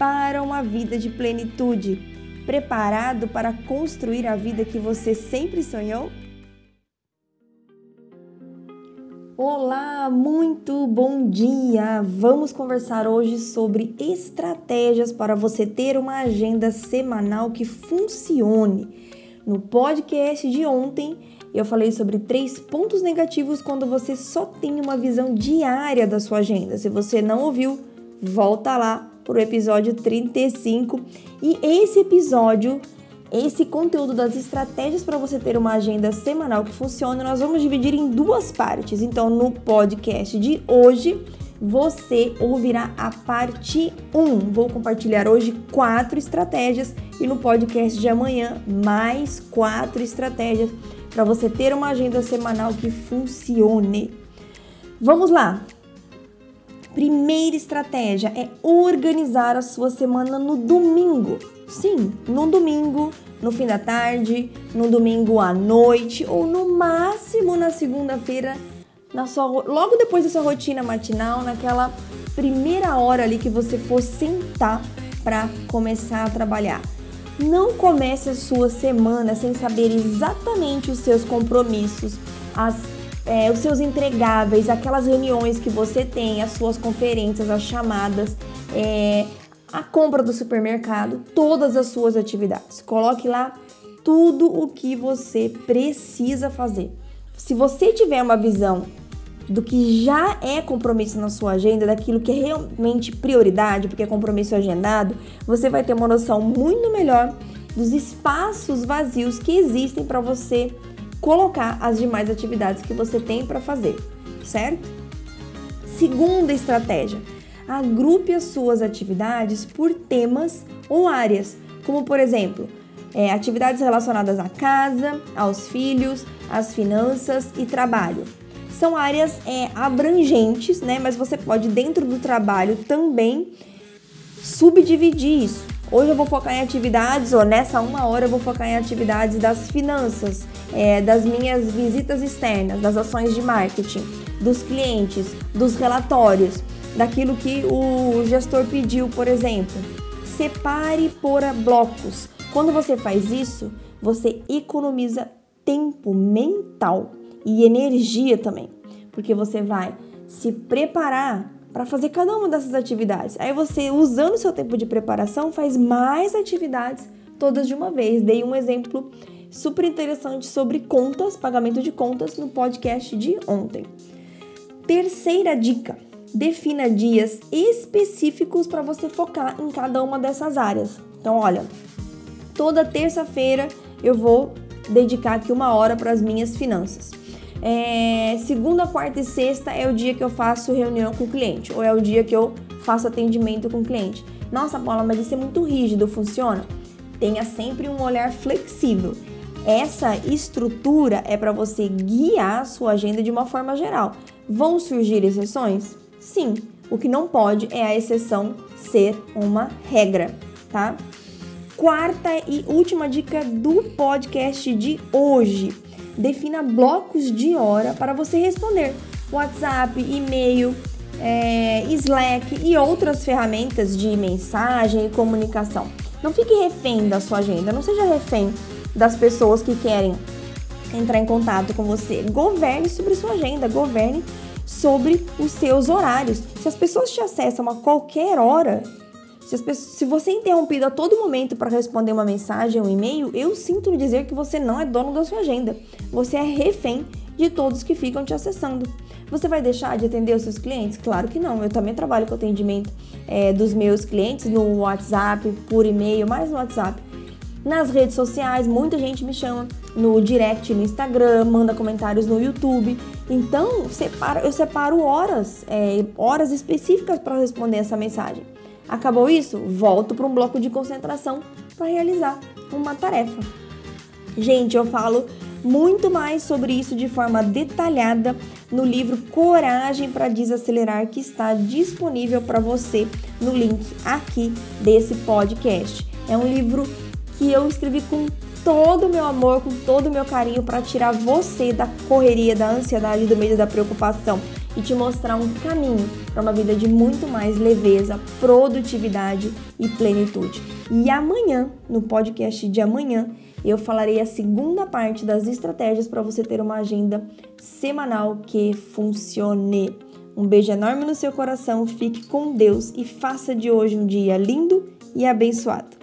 para uma vida de plenitude, preparado para construir a vida que você sempre sonhou? Olá, muito bom dia! Vamos conversar hoje sobre estratégias para você ter uma agenda semanal que funcione. No podcast de ontem, eu falei sobre três pontos negativos quando você só tem uma visão diária da sua agenda. Se você não ouviu, volta lá para o episódio 35. E esse episódio, esse conteúdo das estratégias para você ter uma agenda semanal que funcione, nós vamos dividir em duas partes. Então, no podcast de hoje, você ouvirá a parte 1. Vou compartilhar hoje quatro estratégias e no podcast de amanhã mais quatro estratégias para você ter uma agenda semanal que funcione. Vamos lá! Primeira estratégia é organizar a sua semana no domingo. Sim, no domingo, no fim da tarde, no domingo à noite ou no máximo na segunda-feira, na sua logo depois da sua rotina matinal, naquela primeira hora ali que você for sentar para começar a trabalhar. Não comece a sua semana sem saber exatamente os seus compromissos, as é, os seus entregáveis, aquelas reuniões que você tem, as suas conferências, as chamadas, é, a compra do supermercado, todas as suas atividades. Coloque lá tudo o que você precisa fazer. Se você tiver uma visão do que já é compromisso na sua agenda, daquilo que é realmente prioridade, porque é compromisso agendado, você vai ter uma noção muito melhor dos espaços vazios que existem para você colocar as demais atividades que você tem para fazer, certo? Segunda estratégia: agrupe as suas atividades por temas ou áreas, como por exemplo, é, atividades relacionadas à casa, aos filhos, às finanças e trabalho. São áreas é, abrangentes, né? Mas você pode, dentro do trabalho, também subdividir isso. Hoje eu vou focar em atividades, ou nessa uma hora eu vou focar em atividades das finanças, é, das minhas visitas externas, das ações de marketing, dos clientes, dos relatórios, daquilo que o gestor pediu, por exemplo. Separe por blocos. Quando você faz isso, você economiza tempo mental e energia também, porque você vai se preparar para fazer cada uma dessas atividades. Aí você, usando o seu tempo de preparação, faz mais atividades todas de uma vez. Dei um exemplo super interessante sobre contas, pagamento de contas no podcast de ontem. Terceira dica: defina dias específicos para você focar em cada uma dessas áreas. Então, olha, toda terça-feira eu vou dedicar aqui uma hora para as minhas finanças. É, segunda, quarta e sexta é o dia que eu faço reunião com o cliente, ou é o dia que eu faço atendimento com o cliente. Nossa, Paula, mas isso é muito rígido, funciona? Tenha sempre um olhar flexível. Essa estrutura é para você guiar a sua agenda de uma forma geral. Vão surgir exceções? Sim. O que não pode é a exceção ser uma regra, tá? Quarta e última dica do podcast de hoje. Defina blocos de hora para você responder WhatsApp, e-mail, é, Slack e outras ferramentas de mensagem e comunicação. Não fique refém da sua agenda, não seja refém das pessoas que querem entrar em contato com você. Governe sobre sua agenda, governe sobre os seus horários. Se as pessoas te acessam a qualquer hora, se, pessoas, se você é interrompido a todo momento para responder uma mensagem, um e-mail, eu sinto dizer que você não é dono da sua agenda. Você é refém de todos que ficam te acessando. Você vai deixar de atender os seus clientes? Claro que não. Eu também trabalho com atendimento é, dos meus clientes no WhatsApp, por e-mail, mais no WhatsApp. Nas redes sociais, muita gente me chama no direct no Instagram, manda comentários no YouTube. Então, separa, eu separo horas, é, horas específicas para responder essa mensagem. Acabou isso? Volto para um bloco de concentração para realizar uma tarefa. Gente, eu falo muito mais sobre isso de forma detalhada no livro Coragem para Desacelerar, que está disponível para você no link aqui desse podcast. É um livro que eu escrevi com todo o meu amor, com todo o meu carinho para tirar você da correria, da ansiedade, do medo, da preocupação e te mostrar um caminho para uma vida de muito mais leveza, produtividade e plenitude. E amanhã, no podcast de amanhã, eu falarei a segunda parte das estratégias para você ter uma agenda semanal que funcione. Um beijo enorme no seu coração, fique com Deus e faça de hoje um dia lindo e abençoado.